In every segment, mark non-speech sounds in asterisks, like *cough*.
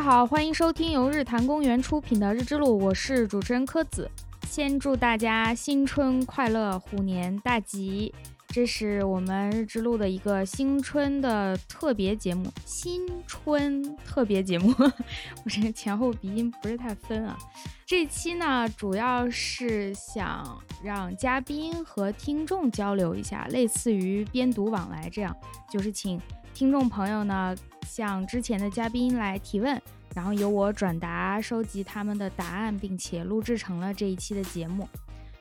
大家好，欢迎收听由日坛公园出品的《日之路》，我是主持人柯子。先祝大家新春快乐，虎年大吉！这是我们日之路的一个新春的特别节目，新春特别节目，*laughs* 我这前后鼻音不是太分啊。这期呢，主要是想让嘉宾和听众交流一下，类似于边读往来这样，就是请听众朋友呢向之前的嘉宾来提问，然后由我转达，收集他们的答案，并且录制成了这一期的节目。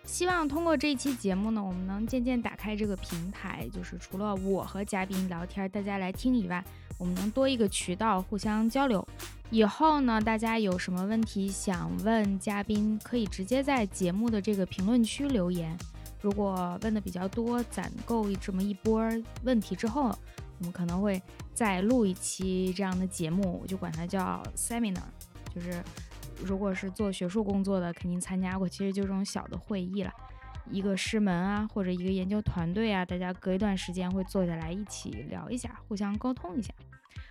希望通过这一期节目呢，我们能渐渐打开这个平台，就是除了我和嘉宾聊天，大家来听以外，我们能多一个渠道互相交流。以后呢，大家有什么问题想问嘉宾，可以直接在节目的这个评论区留言。如果问的比较多，攒够这么一波问题之后，我们可能会再录一期这样的节目，我就管它叫 seminar，就是。如果是做学术工作的，肯定参加过，其实就这种小的会议了，一个师门啊，或者一个研究团队啊，大家隔一段时间会坐下来一起聊一下，互相沟通一下。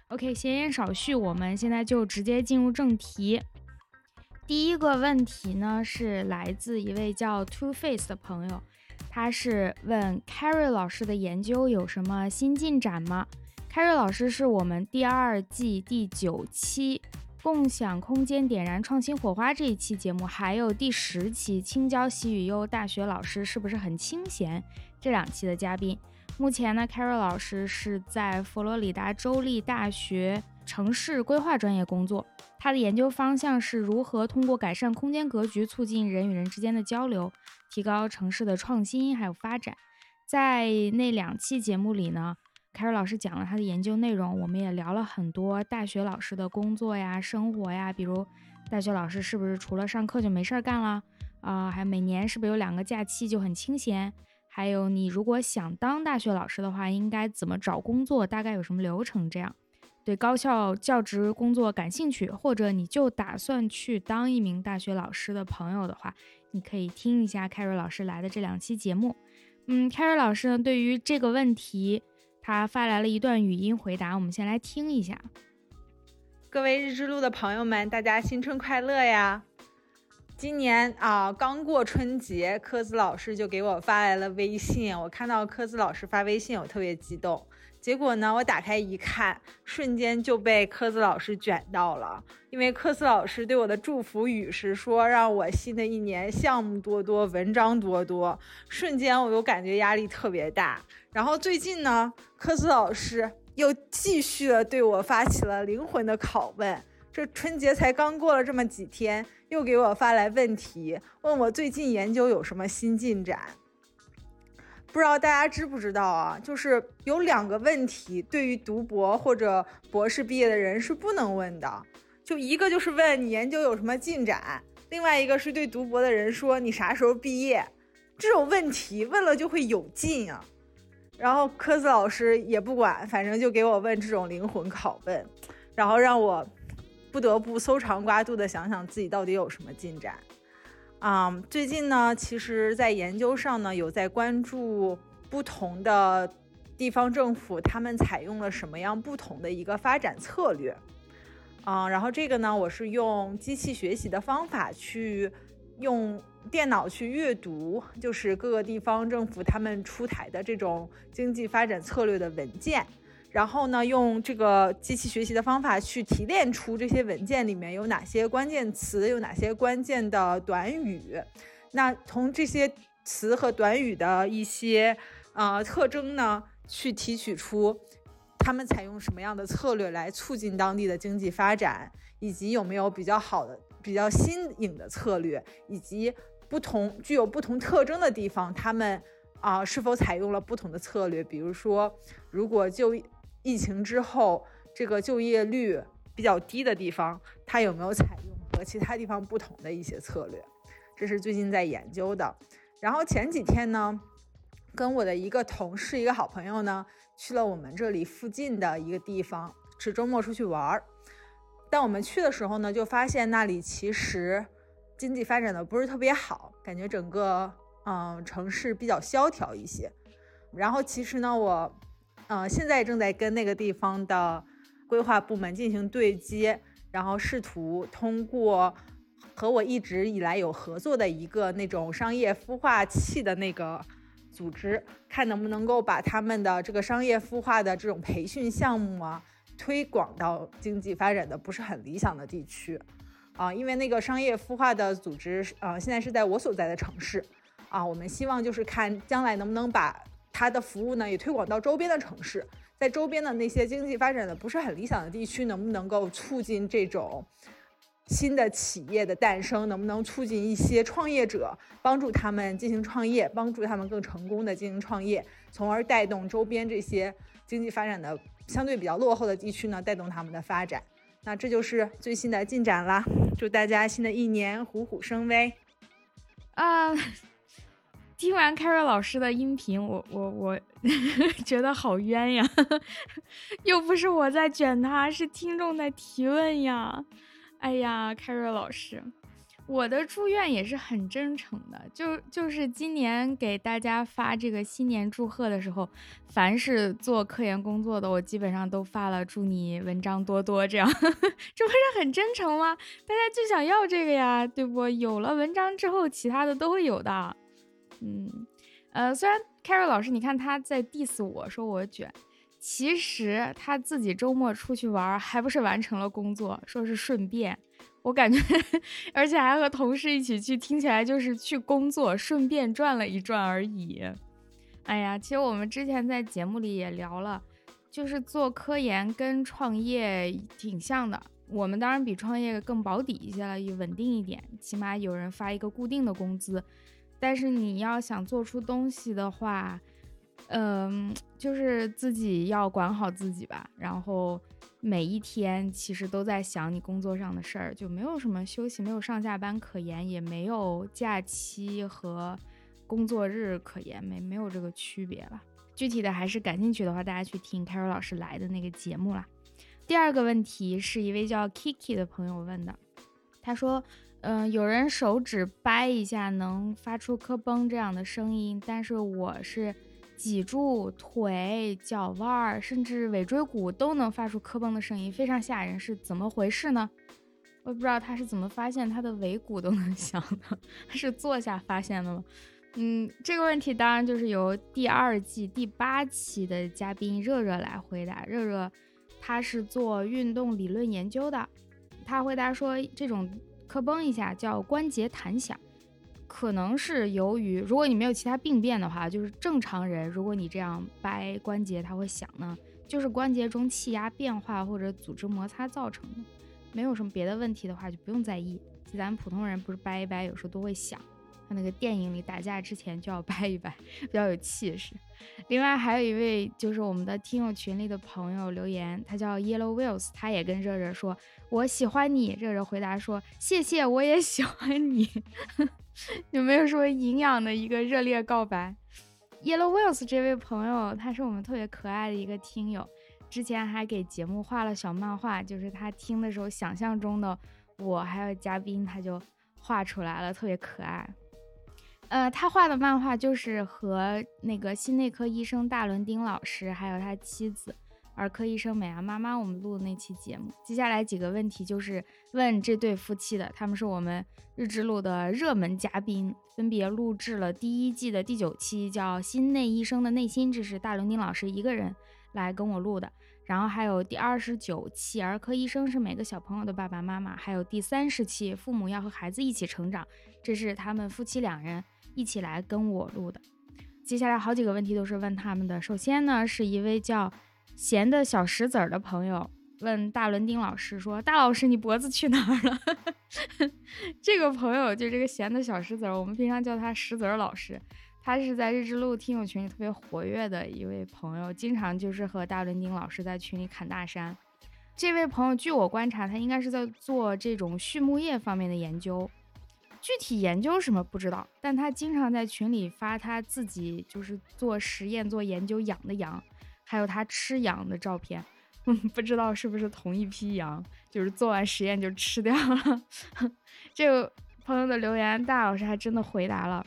OK，闲言少叙，我们现在就直接进入正题。第一个问题呢，是来自一位叫 Two Face 的朋友，他是问 Carrie 老师的研究有什么新进展吗？Carrie 老师是我们第二季第九期。共享空间点燃创新火花这一期节目，还有第十期青椒喜与忧大学老师是不是很清闲？这两期的嘉宾，目前呢，Carol 老师是在佛罗里达州立大学城市规划专业工作，他的研究方向是如何通过改善空间格局，促进人与人之间的交流，提高城市的创新还有发展。在那两期节目里呢。凯瑞老师讲了他的研究内容，我们也聊了很多大学老师的工作呀、生活呀，比如大学老师是不是除了上课就没事儿干了啊？还有每年是不是有两个假期就很清闲？还有你如果想当大学老师的话，应该怎么找工作？大概有什么流程？这样对高校教职工作感兴趣，或者你就打算去当一名大学老师的朋友的话，你可以听一下凯瑞老师来的这两期节目。嗯，凯瑞老师呢，对于这个问题。他发来了一段语音回答，我们先来听一下。各位日之路的朋友们，大家新春快乐呀！今年啊，刚过春节，科子老师就给我发来了微信。我看到科子老师发微信，我特别激动。结果呢，我打开一看，瞬间就被科子老师卷到了。因为科子老师对我的祝福语是说，让我新的一年项目多多，文章多多。瞬间我又感觉压力特别大。然后最近呢，科子老师又继续的对我发起了灵魂的拷问。这春节才刚过了这么几天，又给我发来问题，问我最近研究有什么新进展。不知道大家知不知道啊？就是有两个问题，对于读博或者博士毕业的人是不能问的。就一个就是问你研究有什么进展，另外一个是对读博的人说你啥时候毕业。这种问题问了就会有劲啊。然后科子老师也不管，反正就给我问这种灵魂拷问，然后让我不得不搜肠刮肚的想想自己到底有什么进展。啊，最近呢，其实，在研究上呢，有在关注不同的地方政府，他们采用了什么样不同的一个发展策略。啊，然后这个呢，我是用机器学习的方法去用电脑去阅读，就是各个地方政府他们出台的这种经济发展策略的文件。然后呢，用这个机器学习的方法去提炼出这些文件里面有哪些关键词，有哪些关键的短语。那从这些词和短语的一些呃特征呢，去提取出他们采用什么样的策略来促进当地的经济发展，以及有没有比较好的、比较新颖的策略，以及不同具有不同特征的地方，他们啊是否采用了不同的策略。比如说，如果就疫情之后，这个就业率比较低的地方，它有没有采用和其他地方不同的一些策略？这是最近在研究的。然后前几天呢，跟我的一个同事、一个好朋友呢，去了我们这里附近的一个地方，是周末出去玩儿。但我们去的时候呢，就发现那里其实经济发展的不是特别好，感觉整个嗯城市比较萧条一些。然后其实呢，我。呃，现在正在跟那个地方的规划部门进行对接，然后试图通过和我一直以来有合作的一个那种商业孵化器的那个组织，看能不能够把他们的这个商业孵化的这种培训项目啊，推广到经济发展的不是很理想的地区。啊，因为那个商业孵化的组织，呃，现在是在我所在的城市，啊，我们希望就是看将来能不能把它的服务呢也推广到周边的城市，在周边的那些经济发展的不是很理想的地区，能不能够促进这种新的企业的诞生，能不能促进一些创业者帮助他们进行创业，帮助他们更成功的进行创业，从而带动周边这些经济发展的相对比较落后的地区呢，带动他们的发展。那这就是最新的进展啦！祝大家新的一年虎虎生威啊！听完凯瑞老师的音频，我我我 *laughs* 觉得好冤呀！*laughs* 又不是我在卷他，是听众在提问呀！哎呀，凯瑞老师。我的祝愿也是很真诚的，就就是今年给大家发这个新年祝贺的时候，凡是做科研工作的，我基本上都发了祝你文章多多，这样 *laughs* 这不是很真诚吗？大家就想要这个呀，对不？有了文章之后，其他的都会有的。嗯，呃，虽然 Carrie 老师，你看他在 diss 我说我卷，其实他自己周末出去玩，还不是完成了工作，说是顺便。我感觉，而且还和同事一起去，听起来就是去工作，顺便转了一转而已。哎呀，其实我们之前在节目里也聊了，就是做科研跟创业挺像的。我们当然比创业更保底一些了，也稳定一点，起码有人发一个固定的工资。但是你要想做出东西的话，嗯，就是自己要管好自己吧，然后。每一天其实都在想你工作上的事儿，就没有什么休息，没有上下班可言，也没有假期和工作日可言，没没有这个区别了。具体的还是感兴趣的话，大家去听凯瑞老师来的那个节目啦。第二个问题是一位叫 Kiki 的朋友问的，他说：“嗯，有人手指掰一下能发出磕嘣这样的声音，但是我是。”脊柱、腿、脚腕儿，甚至尾椎骨都能发出磕嘣的声音，非常吓人，是怎么回事呢？我也不知道他是怎么发现他的尾骨都能 *laughs* 响的，他是坐下发现的吗？嗯，这个问题当然就是由第二季第八期的嘉宾热热来回答。热热他是做运动理论研究的，他回答说，这种磕嘣一下叫关节弹响。可能是由于，如果你没有其他病变的话，就是正常人，如果你这样掰关节，它会响呢，就是关节中气压变化或者组织摩擦造成的，没有什么别的问题的话，就不用在意。就咱们普通人不是掰一掰，有时候都会响。那个电影里打架之前就要掰一掰，*laughs* 比较有气势。另外还有一位就是我们的听友群里的朋友留言，他叫 Yellow Wheels，他也跟热热说：“我喜欢你。”热热回答说：“谢谢，我也喜欢你。*laughs* ”有没有说营养的一个热烈告白？Yellow Wheels 这位朋友，他是我们特别可爱的一个听友，之前还给节目画了小漫画，就是他听的时候想象中的我还有嘉宾，他就画出来了，特别可爱。呃，他画的漫画就是和那个心内科医生大伦丁老师，还有他妻子儿科医生美牙妈妈，我们录的那期节目。接下来几个问题就是问这对夫妻的，他们是我们日之路的热门嘉宾，分别录制了第一季的第九期，叫《心内医生的内心》，这是大伦丁老师一个人来跟我录的。然后还有第二十九期，儿科医生是每个小朋友的爸爸妈妈，还有第三十期，父母要和孩子一起成长，这是他们夫妻两人。一起来跟我录的，接下来好几个问题都是问他们的。首先呢，是一位叫闲的小石子儿的朋友问大伦丁老师说：“大老师，你脖子去哪儿了？” *laughs* 这个朋友就这个闲的小石子儿，我们平常叫他石子儿老师。他是在日之路听友群里特别活跃的一位朋友，经常就是和大伦丁老师在群里侃大山。这位朋友，据我观察，他应该是在做这种畜牧业方面的研究。具体研究什么不知道，但他经常在群里发他自己就是做实验、做研究养的羊，还有他吃羊的照片。不知道是不是同一批羊，就是做完实验就吃掉了。*laughs* 这个朋友的留言，大老师还真的回答了。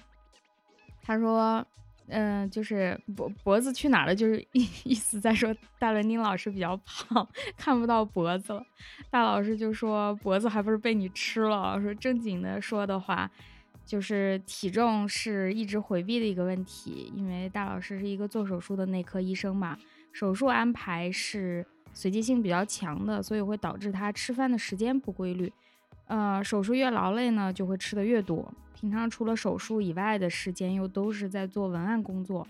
他说：“嗯，就是脖脖子去哪了？就是意 *laughs* 意思在说大伦丁老师比较胖，*laughs* 看不到脖子了。大老师就说脖子还不是被你吃了。说正经的说的话，就是体重是一直回避的一个问题，因为大老师是一个做手术的内科医生嘛，手术安排是随机性比较强的，所以会导致他吃饭的时间不规律。呃，手术越劳累呢，就会吃的越多。平常除了手术以外的时间，又都是在做文案工作，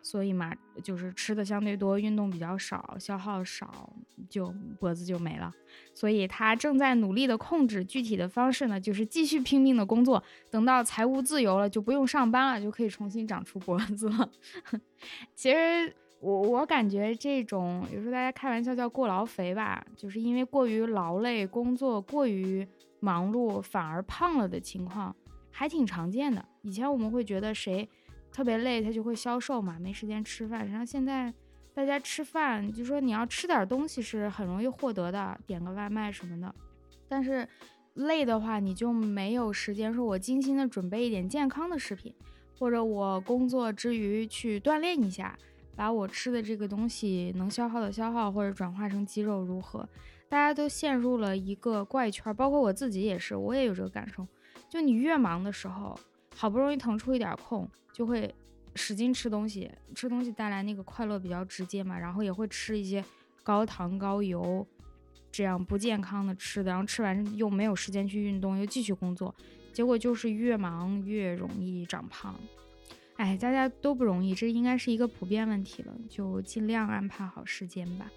所以嘛，就是吃的相对多，运动比较少，消耗少，就脖子就没了。所以他正在努力的控制，具体的方式呢，就是继续拼命的工作，等到财务自由了，就不用上班了，就可以重新长出脖子了。*laughs* 其实我我感觉这种有时候大家开玩笑叫过劳肥吧，就是因为过于劳累，工作过于。忙碌反而胖了的情况还挺常见的。以前我们会觉得谁特别累，他就会消瘦嘛，没时间吃饭。然后现在大家吃饭，就说你要吃点东西是很容易获得的，点个外卖什么的。但是累的话，你就没有时间说我精心的准备一点健康的食品，或者我工作之余去锻炼一下，把我吃的这个东西能消耗的消耗，或者转化成肌肉如何？大家都陷入了一个怪圈，包括我自己也是，我也有这个感受。就你越忙的时候，好不容易腾出一点空，就会使劲吃东西，吃东西带来那个快乐比较直接嘛，然后也会吃一些高糖高油这样不健康的吃的，然后吃完又没有时间去运动，又继续工作，结果就是越忙越容易长胖。哎，大家都不容易，这应该是一个普遍问题了，就尽量安排好时间吧。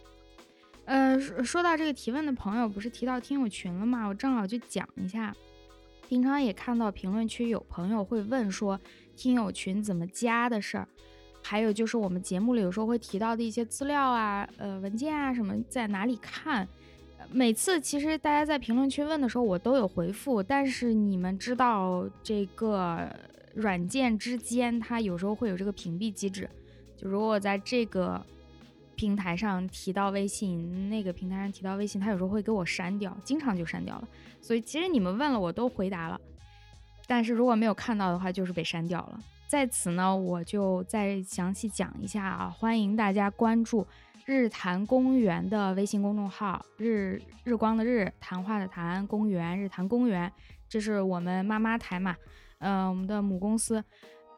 呃，说到这个提问的朋友，不是提到听友群了吗？我正好就讲一下。平常也看到评论区有朋友会问说，听友群怎么加的事儿，还有就是我们节目里有时候会提到的一些资料啊、呃文件啊什么，在哪里看？每次其实大家在评论区问的时候，我都有回复，但是你们知道这个软件之间它有时候会有这个屏蔽机制，就如果在这个。平台上提到微信，那个平台上提到微信，他有时候会给我删掉，经常就删掉了。所以其实你们问了，我都回答了。但是如果没有看到的话，就是被删掉了。在此呢，我就再详细讲一下啊，欢迎大家关注日坛公园的微信公众号，日日光的日，谈话的谈，公园日坛公园，这是我们妈妈台嘛，嗯，我们的母公司。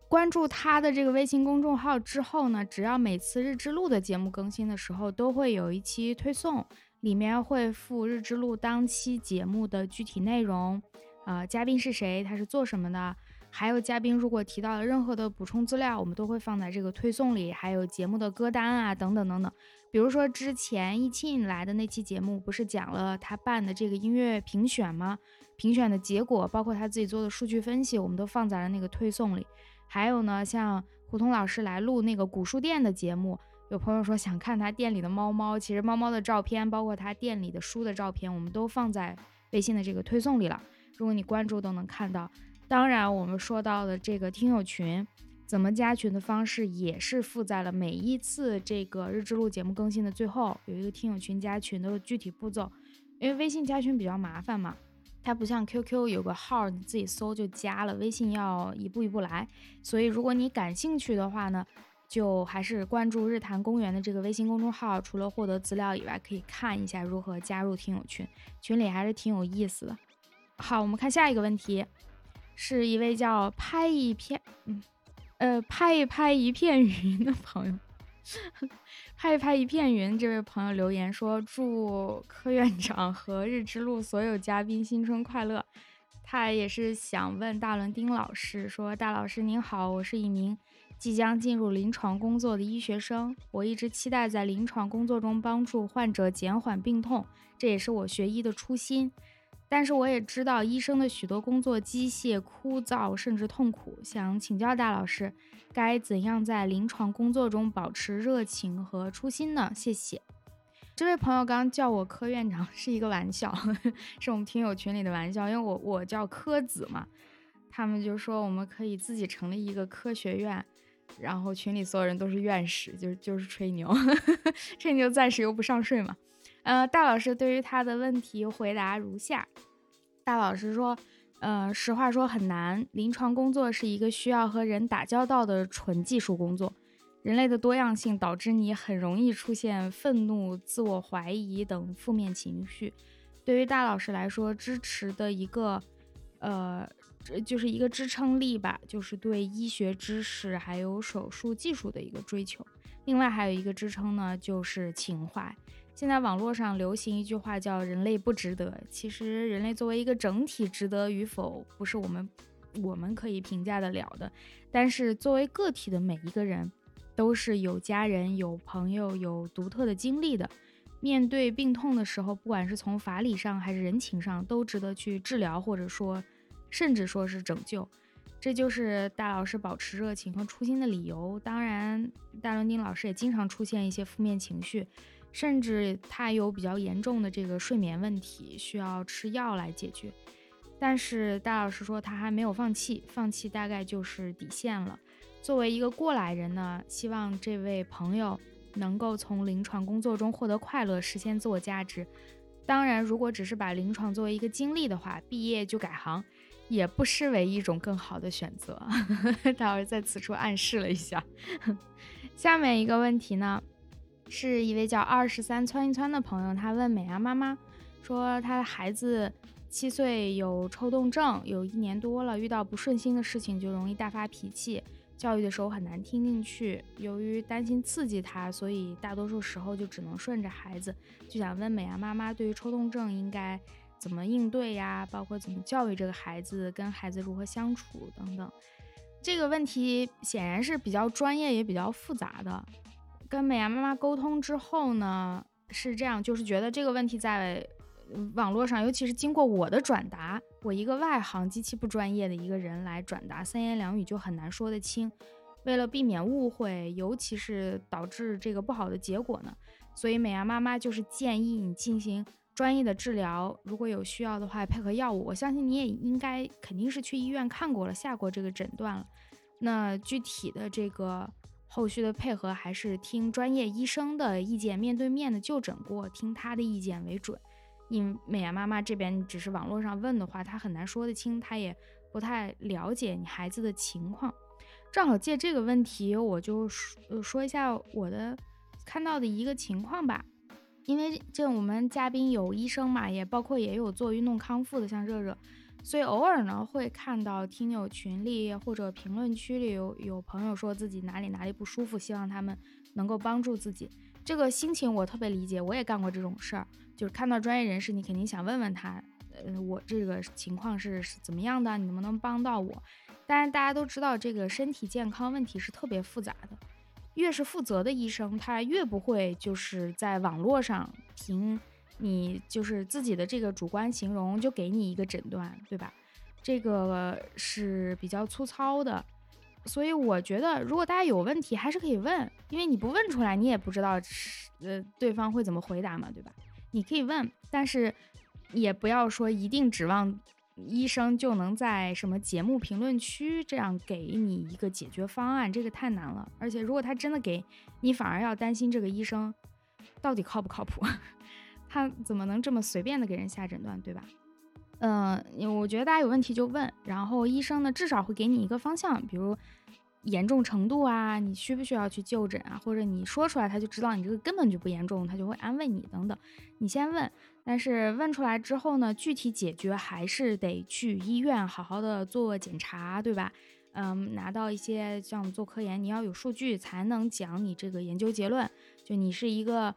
关注他的这个微信公众号之后呢，只要每次日之路的节目更新的时候，都会有一期推送，里面会附日之路当期节目的具体内容，呃，嘉宾是谁，他是做什么的，还有嘉宾如果提到了任何的补充资料，我们都会放在这个推送里，还有节目的歌单啊，等等等等。比如说之前易庆来的那期节目，不是讲了他办的这个音乐评选吗？评选的结果，包括他自己做的数据分析，我们都放在了那个推送里。还有呢，像胡同老师来录那个古书店的节目，有朋友说想看他店里的猫猫，其实猫猫的照片，包括他店里的书的照片，我们都放在微信的这个推送里了。如果你关注都能看到。当然，我们说到的这个听友群，怎么加群的方式也是附在了每一次这个日志录节目更新的最后，有一个听友群加群的具体步骤。因为微信加群比较麻烦嘛。它不像 QQ 有个号，你自己搜就加了。微信要一步一步来，所以如果你感兴趣的话呢，就还是关注日坛公园的这个微信公众号。除了获得资料以外，可以看一下如何加入听友群，群里还是挺有意思的。好，我们看下一个问题，是一位叫拍一片，嗯，呃，拍一拍一片云的朋友。*laughs* 拍一拍一片云，这位朋友留言说：“祝柯院长和日之路所有嘉宾新春快乐。”他也是想问大伦丁老师说：“大老师您好，我是一名即将进入临床工作的医学生，我一直期待在临床工作中帮助患者减缓病痛，这也是我学医的初心。”但是我也知道医生的许多工作机械、枯燥，甚至痛苦。想请教大老师，该怎样在临床工作中保持热情和初心呢？谢谢。这位朋友刚刚叫我柯院长 *laughs* 是一个玩笑，*laughs* 是我们听友群里的玩笑，因为我我叫柯子嘛，他们就说我们可以自己成立一个科学院，然后群里所有人都是院士，就是就是吹牛，*laughs* 吹牛暂时又不上税嘛。呃，大老师对于他的问题回答如下：大老师说，呃，实话说很难。临床工作是一个需要和人打交道的纯技术工作，人类的多样性导致你很容易出现愤怒、自我怀疑等负面情绪。对于大老师来说，支持的一个，呃，就是一个支撑力吧，就是对医学知识还有手术技术的一个追求。另外还有一个支撑呢，就是情怀。现在网络上流行一句话叫“人类不值得”。其实，人类作为一个整体，值得与否不是我们我们可以评价得了的。但是，作为个体的每一个人，都是有家人、有朋友、有独特的经历的。面对病痛的时候，不管是从法理上还是人情上，都值得去治疗，或者说，甚至说是拯救。这就是大老师保持热情和初心的理由。当然，大伦丁老师也经常出现一些负面情绪。甚至他有比较严重的这个睡眠问题，需要吃药来解决。但是大老师说他还没有放弃，放弃大概就是底线了。作为一个过来人呢，希望这位朋友能够从临床工作中获得快乐，实现自我价值。当然，如果只是把临床作为一个经历的话，毕业就改行，也不失为一种更好的选择。*laughs* 大老师在此处暗示了一下。*laughs* 下面一个问题呢？是一位叫二十三窜一窜的朋友，他问美牙妈妈说，他的孩子七岁有抽动症，有一年多了，遇到不顺心的事情就容易大发脾气，教育的时候很难听进去。由于担心刺激他，所以大多数时候就只能顺着孩子。就想问美牙妈妈，对于抽动症应该怎么应对呀？包括怎么教育这个孩子，跟孩子如何相处等等。这个问题显然是比较专业，也比较复杂的。跟美牙妈妈沟通之后呢，是这样，就是觉得这个问题在网络上，尤其是经过我的转达，我一个外行、极其不专业的一个人来转达，三言两语就很难说得清。为了避免误会，尤其是导致这个不好的结果呢，所以美牙妈妈就是建议你进行专业的治疗，如果有需要的话，配合药物。我相信你也应该肯定是去医院看过了，下过这个诊断了。那具体的这个。后续的配合还是听专业医生的意见，面对面的就诊过，听他的意见为准。因美伢妈妈这边只是网络上问的话，她很难说得清，她也不太了解你孩子的情况。正好借这个问题，我就说说一下我的看到的一个情况吧。因为这我们嘉宾有医生嘛，也包括也有做运动康复的，像热热。所以偶尔呢，会看到听友群里或者评论区里有有朋友说自己哪里哪里不舒服，希望他们能够帮助自己。这个心情我特别理解，我也干过这种事儿。就是看到专业人士，你肯定想问问他，呃，我这个情况是是怎么样的，你能不能帮到我？但是大家都知道，这个身体健康问题是特别复杂的，越是负责的医生，他越不会就是在网络上凭。你就是自己的这个主观形容，就给你一个诊断，对吧？这个是比较粗糙的，所以我觉得，如果大家有问题，还是可以问，因为你不问出来，你也不知道是呃对方会怎么回答嘛，对吧？你可以问，但是也不要说一定指望医生就能在什么节目评论区这样给你一个解决方案，这个太难了。而且如果他真的给你，反而要担心这个医生到底靠不靠谱。他怎么能这么随便的给人下诊断，对吧？嗯，我觉得大家有问题就问，然后医生呢至少会给你一个方向，比如严重程度啊，你需不需要去就诊啊，或者你说出来他就知道你这个根本就不严重，他就会安慰你等等。你先问，但是问出来之后呢，具体解决还是得去医院好好的做检查，对吧？嗯，拿到一些像做科研，你要有数据才能讲你这个研究结论，就你是一个。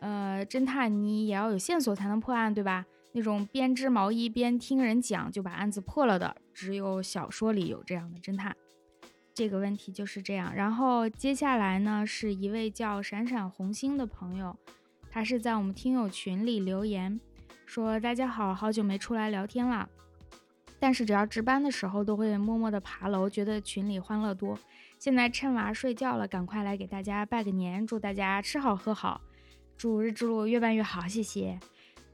呃，侦探你也要有线索才能破案，对吧？那种编织毛衣边听人讲就把案子破了的，只有小说里有这样的侦探。这个问题就是这样。然后接下来呢，是一位叫闪闪红星的朋友，他是在我们听友群里留言说：“大家好好久没出来聊天了，但是只要值班的时候都会默默的爬楼，觉得群里欢乐多。现在趁娃睡觉了，赶快来给大家拜个年，祝大家吃好喝好。”祝日之路越办越好，谢谢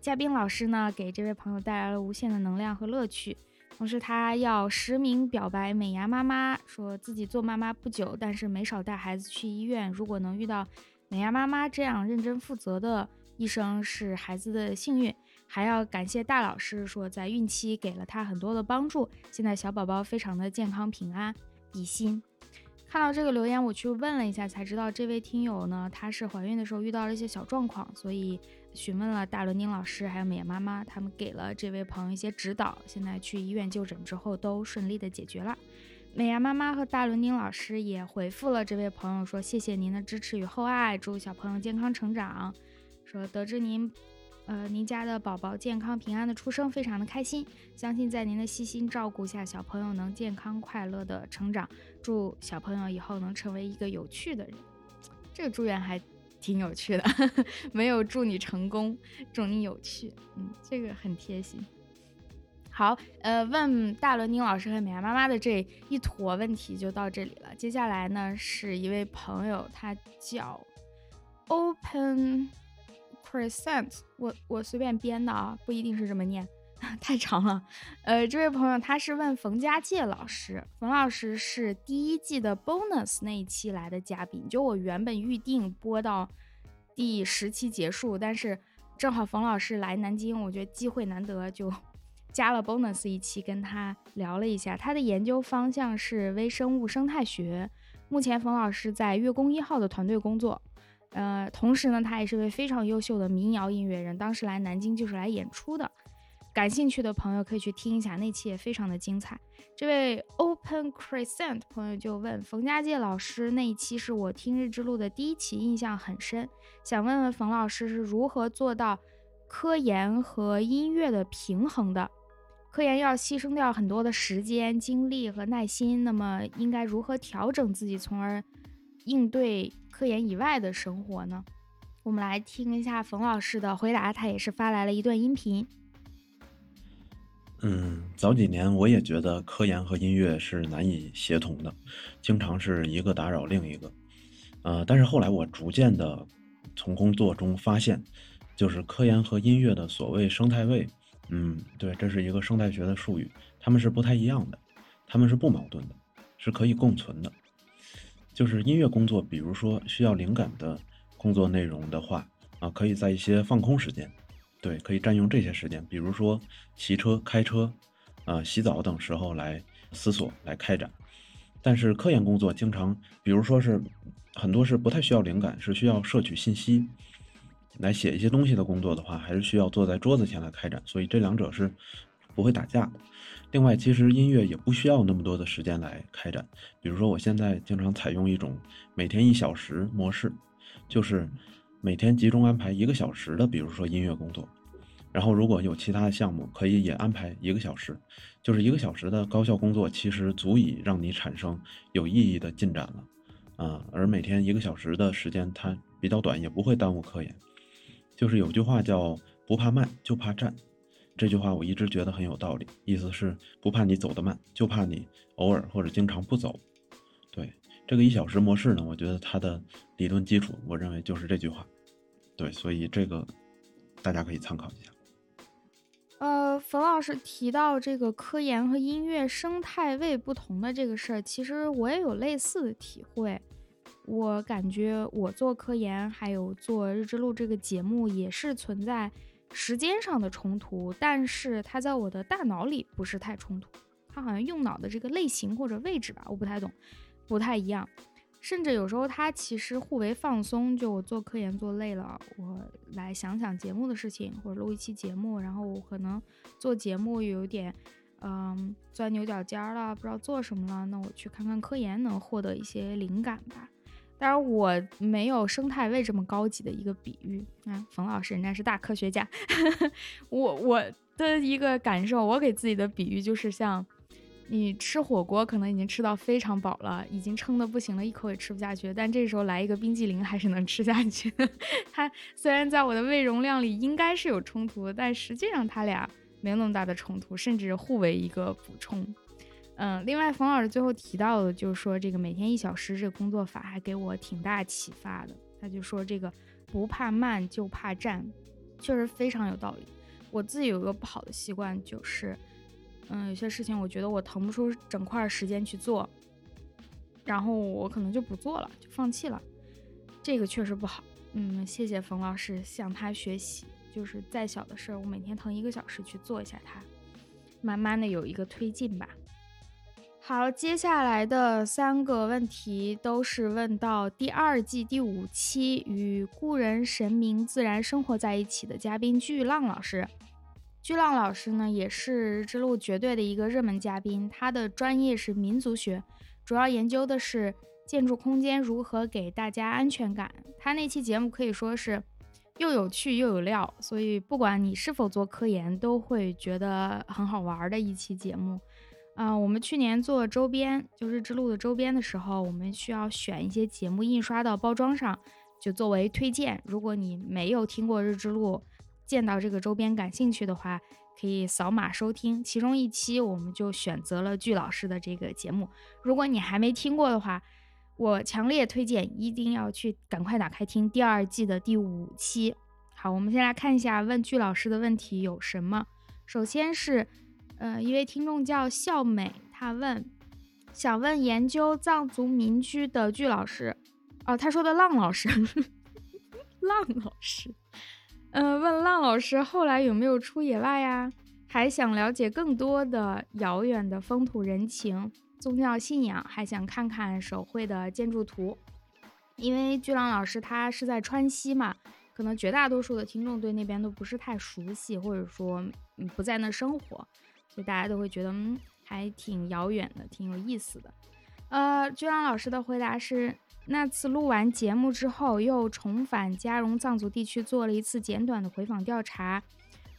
嘉宾老师呢，给这位朋友带来了无限的能量和乐趣。同时，他要实名表白美牙妈妈，说自己做妈妈不久，但是没少带孩子去医院。如果能遇到美牙妈妈这样认真负责的医生，是孩子的幸运。还要感谢大老师，说在孕期给了他很多的帮助，现在小宝宝非常的健康平安，比心。看到这个留言，我去问了一下，才知道这位听友呢，她是怀孕的时候遇到了一些小状况，所以询问了大伦丁老师还有美牙妈妈，他们给了这位朋友一些指导，现在去医院就诊之后都顺利的解决了。美牙妈妈和大伦丁老师也回复了这位朋友说，谢谢您的支持与厚爱，祝小朋友健康成长，说得知您。呃，您家的宝宝健康平安的出生，非常的开心。相信在您的细心照顾下，小朋友能健康快乐的成长。祝小朋友以后能成为一个有趣的人。这个祝愿还挺有趣的，*laughs* 没有祝你成功，祝你有趣。嗯，这个很贴心。好，呃，问大伦丁老师和美伢妈妈的这一坨问题就到这里了。接下来呢，是一位朋友，他叫 Open。Percent，我我随便编的啊，不一定是这么念，*laughs* 太长了。呃，这位朋友他是问冯家界老师，冯老师是第一季的 bonus 那一期来的嘉宾，就我原本预定播到第十期结束，但是正好冯老师来南京，我觉得机会难得，就 *laughs* 加了 bonus 一期跟他聊了一下。他的研究方向是微生物生态学，目前冯老师在月宫一号的团队工作。呃，同时呢，他也是位非常优秀的民谣音乐人，当时来南京就是来演出的。感兴趣的朋友可以去听一下，那期也非常的精彩。这位 Open Crescent 朋友就问冯家界老师，那一期是我听日之路的第一期，印象很深，想问问冯老师是如何做到科研和音乐的平衡的？科研要牺牲掉很多的时间、精力和耐心，那么应该如何调整自己，从而应对？科研以外的生活呢？我们来听一下冯老师的回答，他也是发来了一段音频。嗯，早几年我也觉得科研和音乐是难以协同的，经常是一个打扰另一个。呃，但是后来我逐渐的从工作中发现，就是科研和音乐的所谓生态位，嗯，对，这是一个生态学的术语，他们是不太一样的，他们是不矛盾的，是可以共存的。就是音乐工作，比如说需要灵感的工作内容的话，啊，可以在一些放空时间，对，可以占用这些时间，比如说骑车、开车，啊，洗澡等时候来思索、来开展。但是科研工作经常，比如说是很多是不太需要灵感，是需要摄取信息来写一些东西的工作的话，还是需要坐在桌子前来开展。所以这两者是不会打架的。另外，其实音乐也不需要那么多的时间来开展。比如说，我现在经常采用一种每天一小时模式，就是每天集中安排一个小时的，比如说音乐工作。然后，如果有其他的项目，可以也安排一个小时，就是一个小时的高效工作，其实足以让你产生有意义的进展了。啊，而每天一个小时的时间，它比较短，也不会耽误科研。就是有句话叫“不怕慢，就怕站”。这句话我一直觉得很有道理，意思是不怕你走得慢，就怕你偶尔或者经常不走。对这个一小时模式呢，我觉得它的理论基础，我认为就是这句话。对，所以这个大家可以参考一下。呃，冯老师提到这个科研和音乐生态位不同的这个事儿，其实我也有类似的体会。我感觉我做科研还有做日之路这个节目也是存在。时间上的冲突，但是它在我的大脑里不是太冲突。它好像用脑的这个类型或者位置吧，我不太懂，不太一样。甚至有时候它其实互为放松。就我做科研做累了，我来想想节目的事情，或者录一期节目，然后我可能做节目有点嗯钻牛角尖了，不知道做什么了，那我去看看科研，能获得一些灵感吧。当然，我没有生态位这么高级的一个比喻啊。冯老师人家是大科学家，*laughs* 我我的一个感受，我给自己的比喻就是像你吃火锅，可能已经吃到非常饱了，已经撑得不行了，一口也吃不下去，但这时候来一个冰激凌还是能吃下去。*laughs* 它虽然在我的胃容量里应该是有冲突，但实际上它俩没有那么大的冲突，甚至互为一个补充。嗯，另外，冯老师最后提到的，就是说这个每天一小时这个工作法还给我挺大启发的。他就说这个不怕慢就怕站，确实非常有道理。我自己有一个不好的习惯，就是嗯，有些事情我觉得我腾不出整块时间去做，然后我可能就不做了，就放弃了。这个确实不好。嗯，谢谢冯老师，向他学习。就是再小的事儿，我每天腾一个小时去做一下它，慢慢的有一个推进吧。好，接下来的三个问题都是问到第二季第五期与故人神明自然生活在一起的嘉宾巨浪老师。巨浪老师呢，也是之路绝对的一个热门嘉宾，他的专业是民族学，主要研究的是建筑空间如何给大家安全感。他那期节目可以说是又有趣又有料，所以不管你是否做科研，都会觉得很好玩的一期节目。啊，我们去年做周边，就是之路的周边的时候，我们需要选一些节目印刷到包装上，就作为推荐。如果你没有听过日之路，见到这个周边感兴趣的话，可以扫码收听。其中一期我们就选择了巨老师的这个节目。如果你还没听过的话，我强烈推荐一定要去赶快打开听第二季的第五期。好，我们先来看一下问巨老师的问题有什么。首先是。呃，一位听众叫笑美，他问，想问研究藏族民居的巨老师，哦，他说的浪老师，*laughs* 浪老师，嗯，问浪老师后来有没有出野外呀？还想了解更多的遥远的风土人情、宗教信仰，还想看看手绘的建筑图。因为巨浪老师他是在川西嘛，可能绝大多数的听众对那边都不是太熟悉，或者说不在那生活。所以大家都会觉得，嗯，还挺遥远的，挺有意思的。呃，居浪老师的回答是：那次录完节目之后，又重返嘉绒藏族地区做了一次简短的回访调查，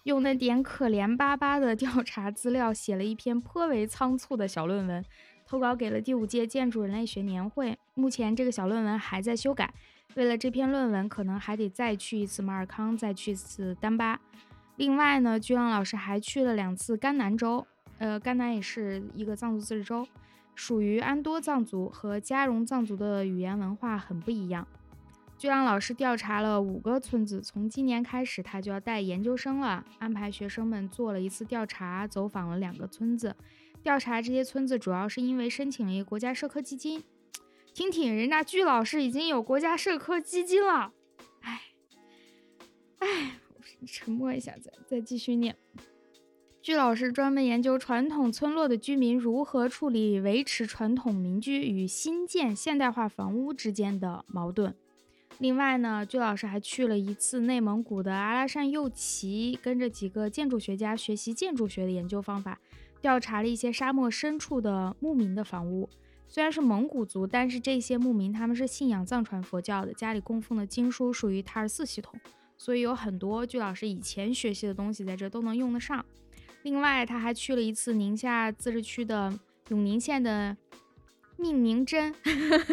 用那点可怜巴巴的调查资料写了一篇颇为仓促的小论文，投稿给了第五届建筑人类学年会。目前这个小论文还在修改，为了这篇论文，可能还得再去一次马尔康，再去一次丹巴。另外呢，居浪老师还去了两次甘南州，呃，甘南也是一个藏族自治州，属于安多藏族和嘉绒藏族的语言文化很不一样。居浪老师调查了五个村子，从今年开始他就要带研究生了，安排学生们做了一次调查，走访了两个村子。调查这些村子主要是因为申请了一个国家社科基金。听听人家居老师已经有国家社科基金了，哎，哎。沉默一下，再再继续念。据老师专门研究传统村落的居民如何处理维持传统民居与新建现代化房屋之间的矛盾。另外呢，据老师还去了一次内蒙古的阿拉善右旗，跟着几个建筑学家学习建筑学的研究方法，调查了一些沙漠深处的牧民的房屋。虽然是蒙古族，但是这些牧民他们是信仰藏传佛教的，家里供奉的经书属于塔尔寺系统。所以有很多据老师以前学习的东西在这都能用得上。另外，他还去了一次宁夏自治区的永宁县的命宁镇，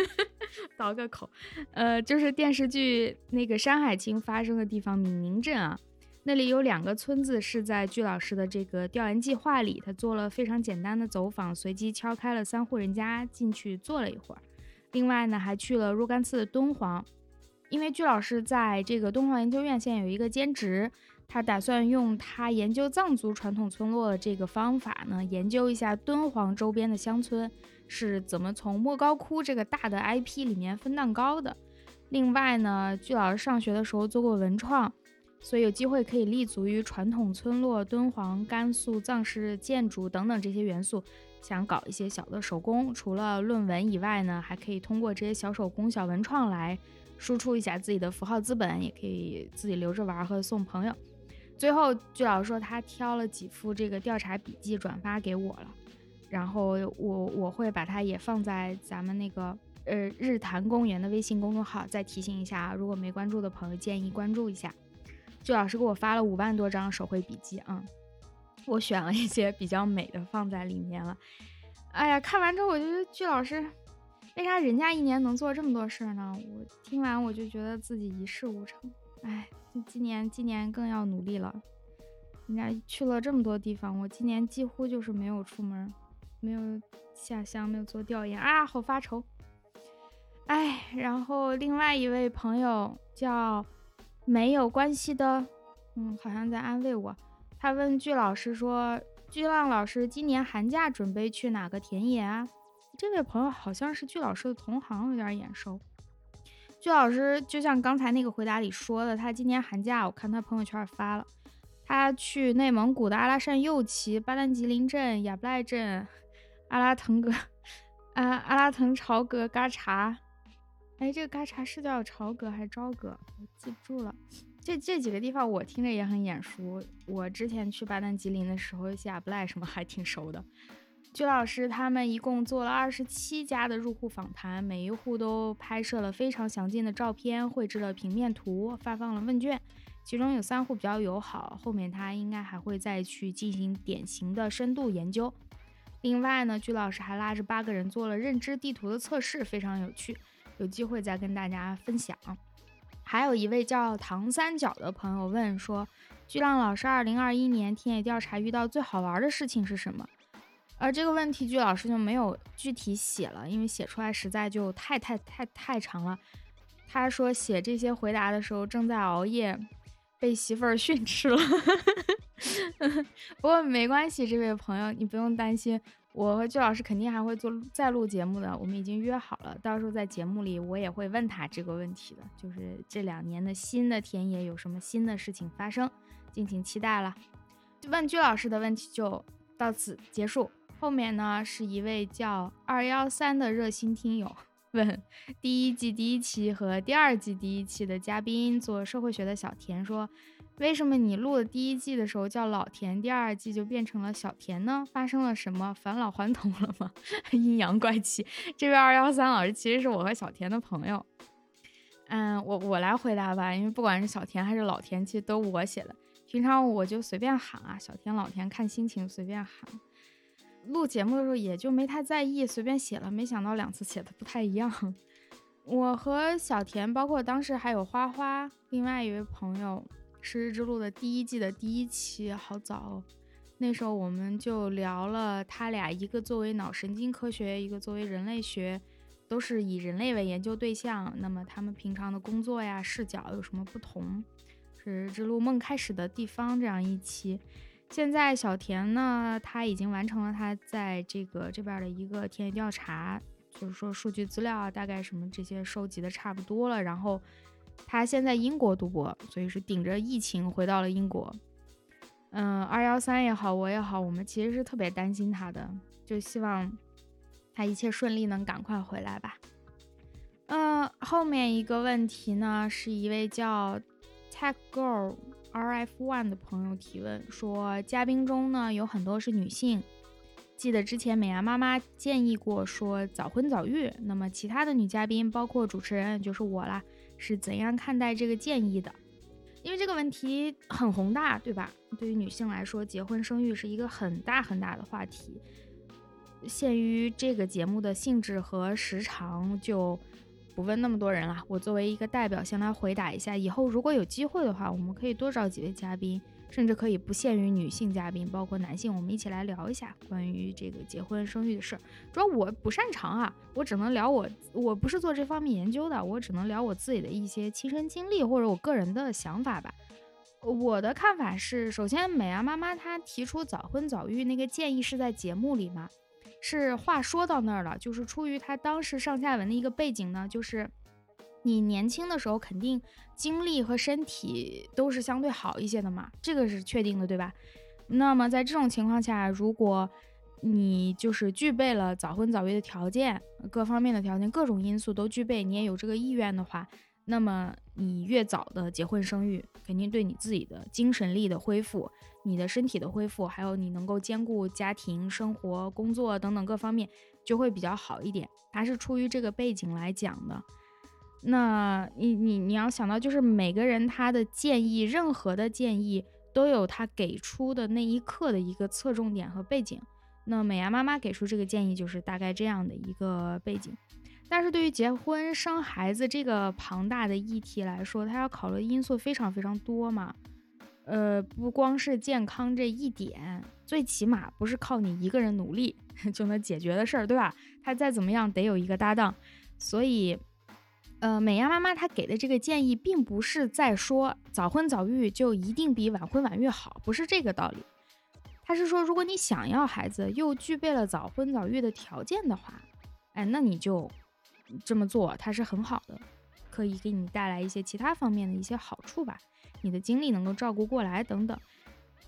*laughs* 倒个口，呃，就是电视剧那个《山海经》发生的地方——闽宁镇啊。那里有两个村子是在据老师的这个调研计划里，他做了非常简单的走访，随机敲开了三户人家进去坐了一会儿。另外呢，还去了若干次的敦煌。因为鞠老师在这个敦煌研究院现在有一个兼职，他打算用他研究藏族传统村落的这个方法呢，研究一下敦煌周边的乡村是怎么从莫高窟这个大的 IP 里面分蛋糕的。另外呢，鞠老师上学的时候做过文创，所以有机会可以立足于传统村落、敦煌、甘肃藏式建筑等等这些元素，想搞一些小的手工。除了论文以外呢，还可以通过这些小手工、小文创来。输出一下自己的符号资本，也可以自己留着玩和送朋友。最后，据老师说，他挑了几幅这个调查笔记转发给我了，然后我我会把它也放在咱们那个呃日坛公园的微信公众号。再提醒一下，如果没关注的朋友，建议关注一下。据老师给我发了五万多张手绘笔记啊，我选了一些比较美的放在里面了。哎呀，看完之后我就觉得据老师。为啥人家一年能做这么多事儿呢？我听完我就觉得自己一事无成。哎，今年今年更要努力了。人家去了这么多地方，我今年几乎就是没有出门，没有下乡，没有做调研啊，好发愁。哎，然后另外一位朋友叫没有关系的，嗯，好像在安慰我。他问巨老师说：“巨浪老师，今年寒假准备去哪个田野啊？”这位朋友好像是巨老师的同行，有点眼熟。鞠老师就像刚才那个回答里说的，他今年寒假我看他朋友圈发了，他去内蒙古的阿拉善右旗、巴丹吉林镇、雅布赖镇、阿拉腾格、啊阿拉腾朝格、嘎查，哎，这个嘎查是叫朝格还是朝格？我记不住了。这这几个地方我听着也很眼熟，我之前去巴丹吉林的时候，雅布赖什么还挺熟的。鞠老师他们一共做了二十七家的入户访谈，每一户都拍摄了非常详尽的照片，绘制了平面图，发放了问卷。其中有三户比较友好，后面他应该还会再去进行典型的深度研究。另外呢，鞠老师还拉着八个人做了认知地图的测试，非常有趣，有机会再跟大家分享。还有一位叫唐三角的朋友问说：“巨浪老师，二零二一年田野调查遇到最好玩的事情是什么？”而这个问题，鞠老师就没有具体写了，因为写出来实在就太太太太长了。他说写这些回答的时候正在熬夜，被媳妇儿训斥了。*laughs* 不过没关系，这位朋友你不用担心，我和鞠老师肯定还会做再录节目的，我们已经约好了，到时候在节目里我也会问他这个问题的，就是这两年的新的田野有什么新的事情发生，敬请期待了。问鞠老师的问题就到此结束。后面呢，是一位叫二幺三的热心听友问第一季第一期和第二季第一期的嘉宾做社会学的小田说，为什么你录的第一季的时候叫老田，第二季就变成了小田呢？发生了什么？返老还童了吗？*laughs* 阴阳怪气。这位二幺三老师其实是我和小田的朋友。嗯，我我来回答吧，因为不管是小田还是老田，其实都我写的。平常我就随便喊啊，小田、老田，看心情随便喊。录节目的时候也就没太在意，随便写了。没想到两次写的不太一样。*laughs* 我和小田，包括当时还有花花，另外一位朋友，是日之路的第一季的第一期，好早。那时候我们就聊了他俩，一个作为脑神经科学，一个作为人类学，都是以人类为研究对象。那么他们平常的工作呀、视角有什么不同？是日之路梦开始的地方这样一期。现在小田呢，他已经完成了他在这个这边的一个田野调查，就是说数据资料啊，大概什么这些收集的差不多了。然后他现在英国读博，所以是顶着疫情回到了英国。嗯，二幺三也好，我也好，我们其实是特别担心他的，就希望他一切顺利，能赶快回来吧。嗯，后面一个问题呢，是一位叫 Tech Girl。R F One 的朋友提问说：“嘉宾中呢有很多是女性，记得之前美伢妈妈建议过说早婚早育，那么其他的女嘉宾，包括主持人就是我啦，是怎样看待这个建议的？因为这个问题很宏大，对吧？对于女性来说，结婚生育是一个很大很大的话题。限于这个节目的性质和时长，就。”不问那么多人了，我作为一个代表先来回答一下。以后如果有机会的话，我们可以多找几位嘉宾，甚至可以不限于女性嘉宾，包括男性，我们一起来聊一下关于这个结婚生育的事儿。主要我不擅长啊，我只能聊我，我不是做这方面研究的，我只能聊我自己的一些亲身经历或者我个人的想法吧。我的看法是，首先美伢妈妈她提出早婚早育那个建议是在节目里吗？是话说到那儿了，就是出于他当时上下文的一个背景呢，就是你年轻的时候肯定精力和身体都是相对好一些的嘛，这个是确定的，对吧？那么在这种情况下，如果你就是具备了早婚早育的条件，各方面的条件，各种因素都具备，你也有这个意愿的话。那么你越早的结婚生育，肯定对你自己的精神力的恢复、你的身体的恢复，还有你能够兼顾家庭生活、工作等等各方面，就会比较好一点。它是出于这个背景来讲的。那你你你要想到，就是每个人他的建议，任何的建议都有他给出的那一刻的一个侧重点和背景。那美牙妈妈给出这个建议，就是大概这样的一个背景。但是对于结婚生孩子这个庞大的议题来说，它要考虑的因素非常非常多嘛。呃，不光是健康这一点，最起码不是靠你一个人努力 *laughs* 就能解决的事儿，对吧？他再怎么样得有一个搭档。所以，呃，美伢妈妈她给的这个建议，并不是在说早婚早育就一定比晚婚晚育好，不是这个道理。他是说，如果你想要孩子，又具备了早婚早育的条件的话，哎，那你就。这么做它是很好的，可以给你带来一些其他方面的一些好处吧，你的精力能够照顾过来等等。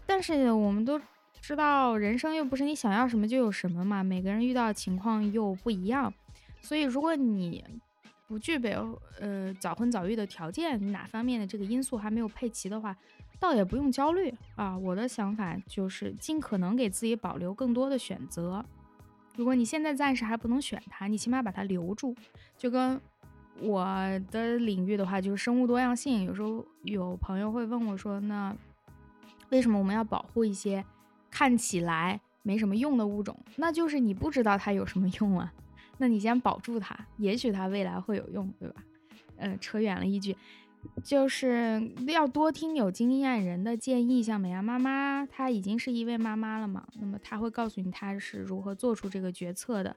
但是我们都知道，人生又不是你想要什么就有什么嘛，每个人遇到的情况又不一样，所以如果你不具备呃早婚早育的条件，哪方面的这个因素还没有配齐的话，倒也不用焦虑啊。我的想法就是尽可能给自己保留更多的选择。如果你现在暂时还不能选它，你起码把它留住。就跟我的领域的话，就是生物多样性。有时候有朋友会问我说：“那为什么我们要保护一些看起来没什么用的物种？”那就是你不知道它有什么用啊。*laughs* 那你先保住它，也许它未来会有用，对吧？嗯，扯远了一句。就是要多听有经验人的建议，像美亚妈妈，她已经是一位妈妈了嘛，那么她会告诉你她是如何做出这个决策的，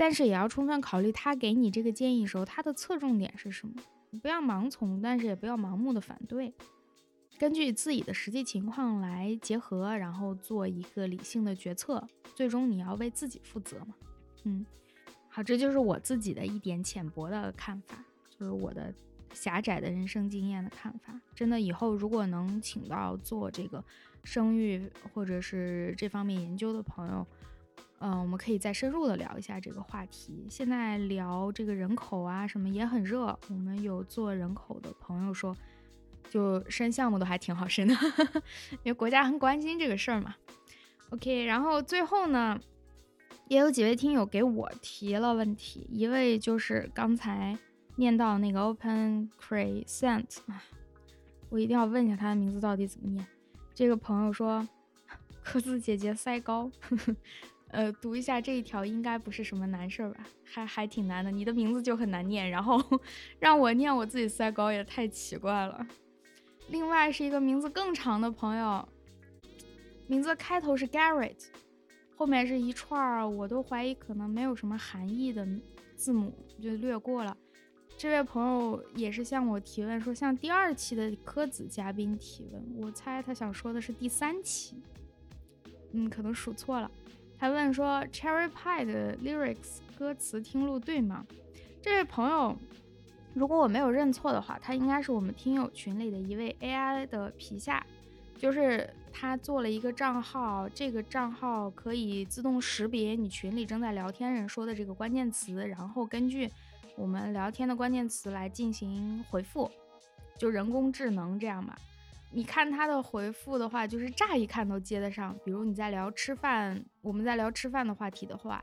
但是也要充分考虑他给你这个建议的时候，他的侧重点是什么，不要盲从，但是也不要盲目的反对，根据自己的实际情况来结合，然后做一个理性的决策，最终你要为自己负责嘛，嗯，好，这就是我自己的一点浅薄的看法，就是我的。狭窄的人生经验的看法，真的以后如果能请到做这个生育或者是这方面研究的朋友，嗯，我们可以再深入的聊一下这个话题。现在聊这个人口啊什么也很热，我们有做人口的朋友说，就申项目都还挺好申的，*laughs* 因为国家很关心这个事儿嘛。OK，然后最后呢，也有几位听友给我提了问题，一位就是刚才。念到那个 Open Crescent，我一定要问一下他的名字到底怎么念。这个朋友说，*laughs* 科子姐姐腮高，呃，读一下这一条应该不是什么难事儿吧？还还挺难的，你的名字就很难念，然后让我念我自己塞高也太奇怪了。另外是一个名字更长的朋友，名字开头是 Garrett，后面是一串，我都怀疑可能没有什么含义的字母，就略过了。这位朋友也是向我提问，说向第二期的科子嘉宾提问，我猜他想说的是第三期，嗯，可能数错了。他问说，Cherry Pie 的 lyrics 歌词听录对吗？这位朋友，如果我没有认错的话，他应该是我们听友群里的一位 AI 的皮下，就是他做了一个账号，这个账号可以自动识别你群里正在聊天人说的这个关键词，然后根据。我们聊天的关键词来进行回复，就人工智能这样吧。你看他的回复的话，就是乍一看都接得上。比如你在聊吃饭，我们在聊吃饭的话题的话，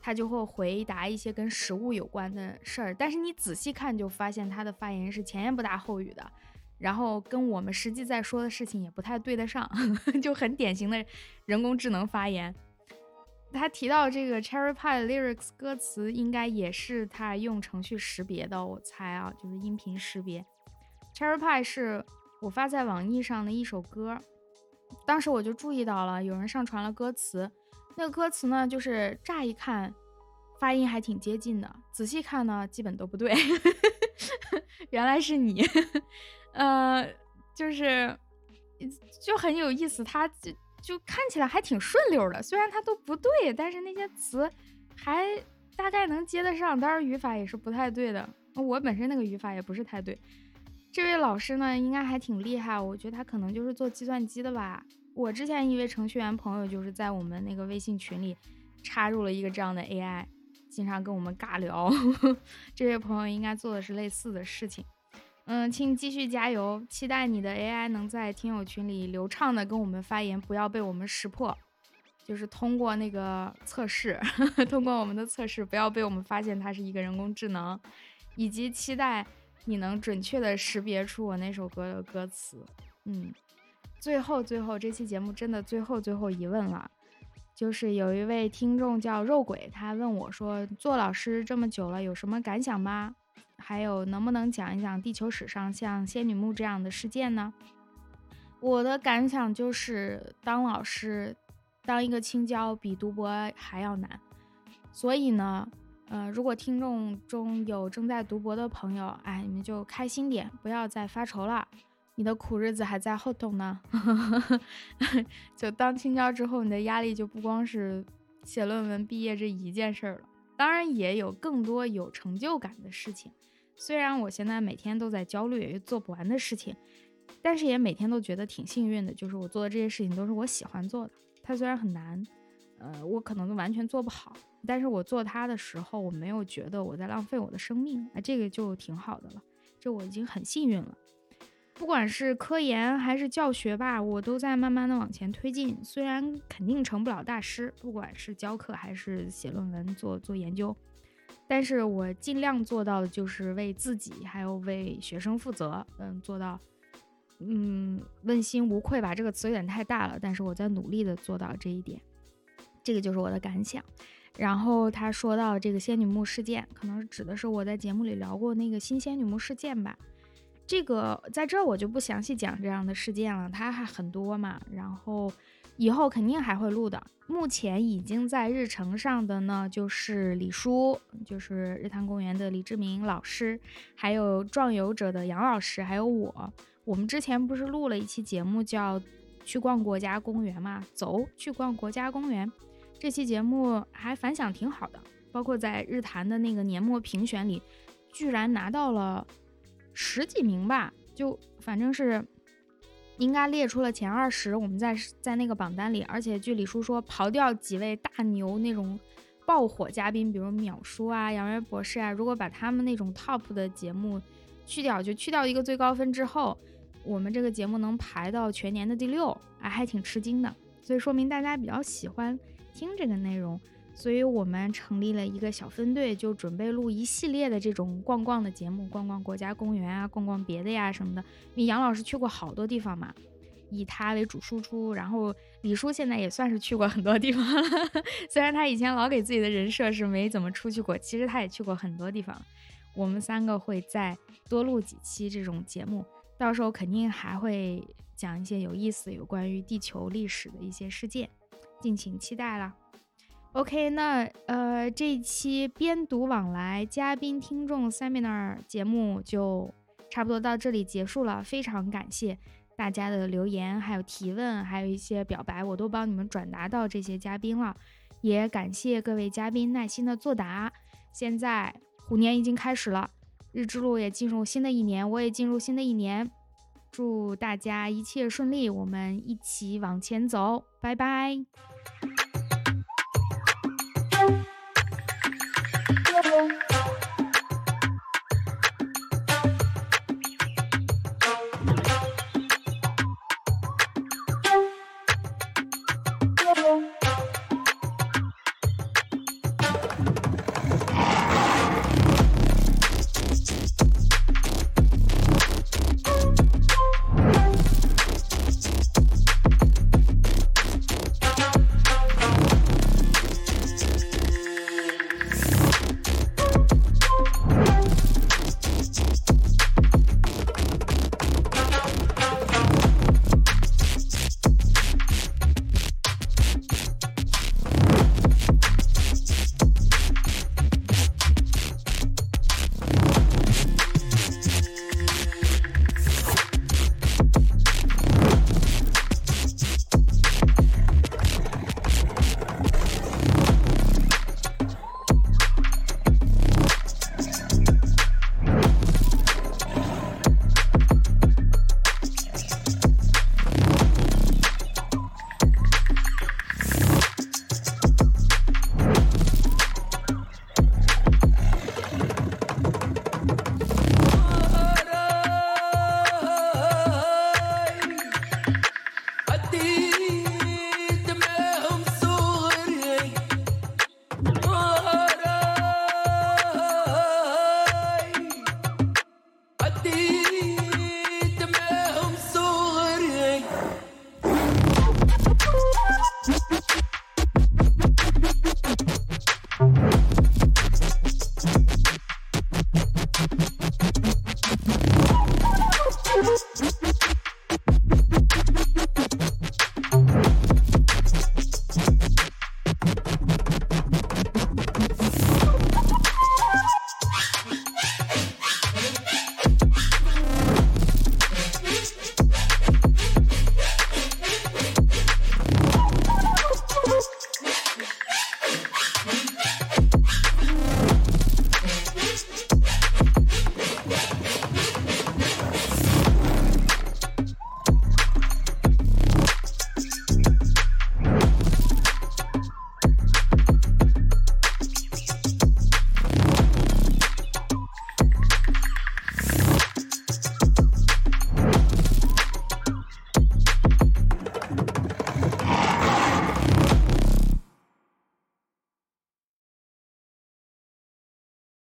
他就会回答一些跟食物有关的事儿。但是你仔细看，就发现他的发言是前言不搭后语的，然后跟我们实际在说的事情也不太对得上，*laughs* 就很典型的人工智能发言。他提到这个 Cherry Pie lyrics 歌词，应该也是他用程序识别的，我猜啊，就是音频识别。Cherry Pie 是我发在网易上的一首歌，当时我就注意到了有人上传了歌词，那个歌词呢，就是乍一看发音还挺接近的，仔细看呢，基本都不对。*laughs* 原来是你，呃，就是就很有意思，他就。就看起来还挺顺溜的，虽然它都不对，但是那些词还大概能接得上。当然语法也是不太对的，我本身那个语法也不是太对。这位老师呢，应该还挺厉害，我觉得他可能就是做计算机的吧。我之前一位程序员朋友就是在我们那个微信群里插入了一个这样的 AI，经常跟我们尬聊。*laughs* 这位朋友应该做的是类似的事情。嗯，请继续加油，期待你的 AI 能在听友群里流畅的跟我们发言，不要被我们识破。就是通过那个测试，*laughs* 通过我们的测试，不要被我们发现它是一个人工智能。以及期待你能准确的识别出我那首歌的歌词。嗯，最后最后，这期节目真的最后最后一问了，就是有一位听众叫肉鬼，他问我说，做老师这么久了，有什么感想吗？还有，能不能讲一讲地球史上像仙女木这样的事件呢？我的感想就是，当老师，当一个青椒比读博还要难。所以呢，呃，如果听众中有正在读博的朋友，哎，你们就开心点，不要再发愁了，你的苦日子还在后头呢。*laughs* 就当青椒之后，你的压力就不光是写论文毕业这一件事儿了，当然也有更多有成就感的事情。虽然我现在每天都在焦虑也做不完的事情，但是也每天都觉得挺幸运的，就是我做的这些事情都是我喜欢做的。它虽然很难，呃，我可能都完全做不好，但是我做它的时候，我没有觉得我在浪费我的生命，啊，这个就挺好的了，这我已经很幸运了。不管是科研还是教学吧，我都在慢慢的往前推进。虽然肯定成不了大师，不管是教课还是写论文、做做研究，但是我尽量做到的就是为自己还有为学生负责。嗯，做到，嗯，问心无愧吧。这个词有点太大了，但是我在努力的做到这一点。这个就是我的感想。然后他说到这个仙女木事件，可能指的是我在节目里聊过那个新仙女木事件吧。这个在这儿我就不详细讲这样的事件了，它还很多嘛。然后以后肯定还会录的。目前已经在日程上的呢，就是李叔，就是日坛公园的李志明老师，还有壮游者的杨老师，还有我。我们之前不是录了一期节目叫《去逛国家公园》嘛？走，去逛国家公园。这期节目还反响挺好的，包括在日坛的那个年末评选里，居然拿到了。十几名吧，就反正是应该列出了前二十。我们在在那个榜单里，而且据李叔说，刨掉几位大牛那种爆火嘉宾，比如淼叔啊、杨元博士啊，如果把他们那种 top 的节目去掉，就去掉一个最高分之后，我们这个节目能排到全年的第六，哎，还挺吃惊的。所以说明大家比较喜欢听这个内容。所以我们成立了一个小分队，就准备录一系列的这种逛逛的节目，逛逛国家公园啊，逛逛别的呀什么的。因为杨老师去过好多地方嘛，以他为主输出。然后李叔现在也算是去过很多地方，*laughs* 虽然他以前老给自己的人设是没怎么出去过，其实他也去过很多地方。我们三个会再多录几期这种节目，到时候肯定还会讲一些有意思有关于地球历史的一些事件，敬请期待啦。OK，那呃，这一期边读往来嘉宾听众 Seminar 节目就差不多到这里结束了。非常感谢大家的留言，还有提问，还有一些表白，我都帮你们转达到这些嘉宾了。也感谢各位嘉宾耐心的作答。现在虎年已经开始了，日之路也进入新的一年，我也进入新的一年，祝大家一切顺利，我们一起往前走，拜拜。